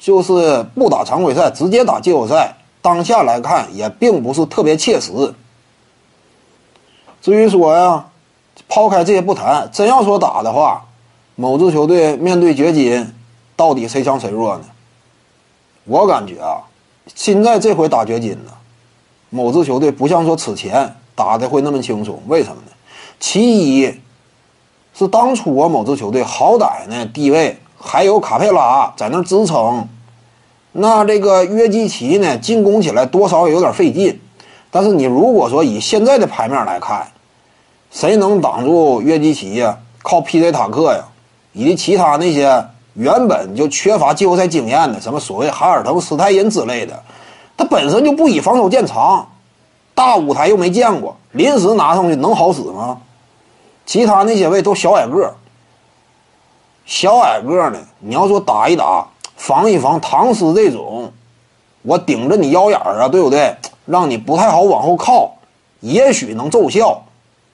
就是不打常规赛，直接打季后赛。当下来看，也并不是特别切实。至于说呀，抛开这些不谈，真要说打的话，某支球队面对掘金，到底谁强谁弱呢？我感觉啊，现在这回打掘金呢，某支球队不像说此前打的会那么轻松。为什么呢？其一是当初啊，某支球队好歹呢地位还有卡佩拉在那支撑，那这个约基奇呢进攻起来多少也有点费劲。但是你如果说以现在的牌面来看，谁能挡住约基奇呀？靠 P.J. 坦克呀，以及其他那些原本就缺乏季后赛经验的，什么所谓哈尔滕、斯泰因之类的，他本身就不以防守见长，大舞台又没见过，临时拿上去能好使吗？其他那些位都小矮个，小矮个呢？你要说打一打，防一防唐斯这种，我顶着你腰眼儿啊，对不对？让你不太好往后靠，也许能奏效，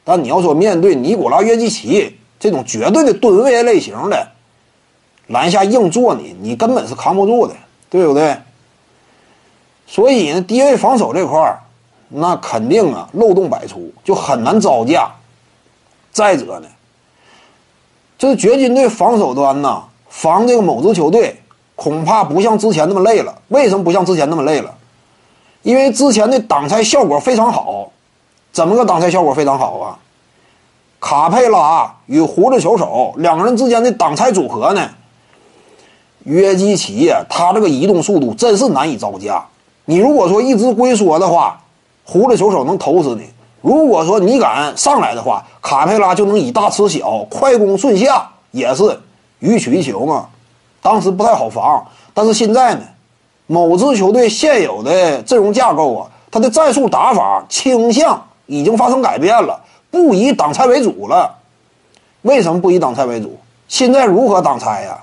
但你要说面对尼古拉约基奇这种绝对的吨位类型的篮下硬坐你，你根本是扛不住的，对不对？所以呢，低位防守这块儿，那肯定啊漏洞百出，就很难招架。再者呢，这掘金队防守端呐，防这个某支球队，恐怕不像之前那么累了。为什么不像之前那么累了？因为之前的挡拆效果非常好，怎么个挡拆效果非常好啊？卡佩拉与胡子球手两个人之间的挡拆组合呢？约基奇，他这个移动速度真是难以招架。你如果说一直龟缩的话，胡子球手能投死你；如果说你敢上来的话，卡佩拉就能以大吃小，快攻顺下，也是予取予求嘛。当时不太好防，但是现在呢？某支球队现有的阵容架构啊，他的战术打法倾向已经发生改变了，不以挡拆为主了。为什么不以挡拆为主？现在如何挡拆呀？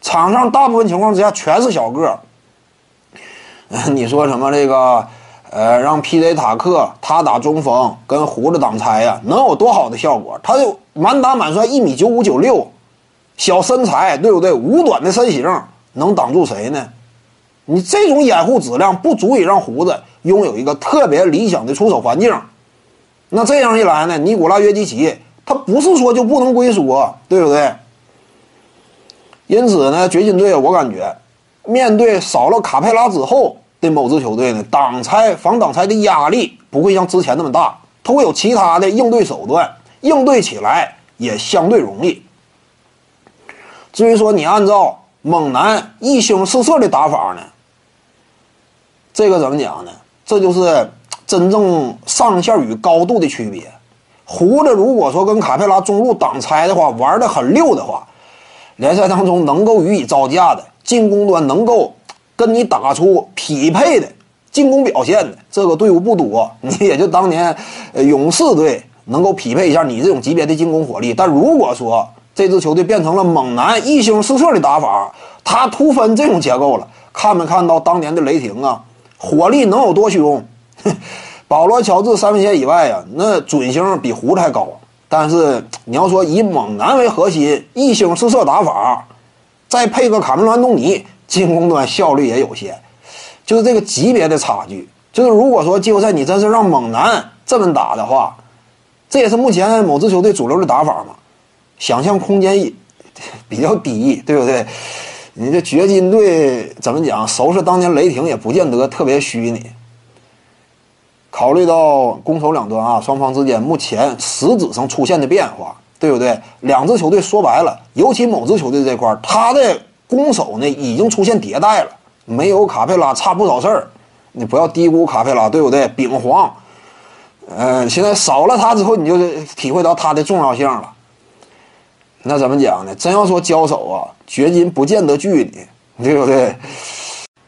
场上大部分情况之下全是小个儿。你说什么这个？呃，让 P.J. 塔克他打中锋跟胡子挡拆呀，能有多好的效果？他就满打满算一米九五九六，小身材对不对？五短的身形能挡住谁呢？你这种掩护质量不足以让胡子拥有一个特别理想的出手环境。那这样一来呢，尼古拉约基奇他不是说就不能龟缩，对不对？因此呢，掘金队我感觉面对少了卡佩拉之后的某支球队呢，挡拆防挡拆的压力不会像之前那么大，他会有其他的应对手段，应对起来也相对容易。至于说你按照猛男一星四射的打法呢？这个怎么讲呢？这就是真正上限与高度的区别。胡子如果说跟卡佩拉中路挡拆的话，玩的很溜的话，联赛当中能够予以招架的进攻端能够跟你打出匹配的进攻表现的这个队伍不多。你也就当年勇士队能够匹配一下你这种级别的进攻火力。但如果说这支球队变成了猛男一星四射的打法，他突分这种结构了，看没看到当年的雷霆啊？火力能有多凶？保罗·乔治三分线以外啊，那准星比胡子还高。但是你要说以猛男为核心，一星四射打法，再配个卡梅伦·安东尼，进攻端效率也有限。就是这个级别的差距。就是如果说季后赛你真是让猛男这么打的话，这也是目前某支球队主流的打法嘛？想象空间也 比较低，对不对？你这掘金队怎么讲？收拾当年雷霆也不见得特别虚拟。考虑到攻守两端啊，双方之间目前实质上出现的变化，对不对？两支球队说白了，尤其某支球队这块，他的攻守呢已经出现迭代了。没有卡佩拉差不少事儿，你不要低估卡佩拉，对不对？丙皇，呃，现在少了他之后，你就体会到他的重要性了。那怎么讲呢？真要说交手啊，掘金不见得惧你，对不对？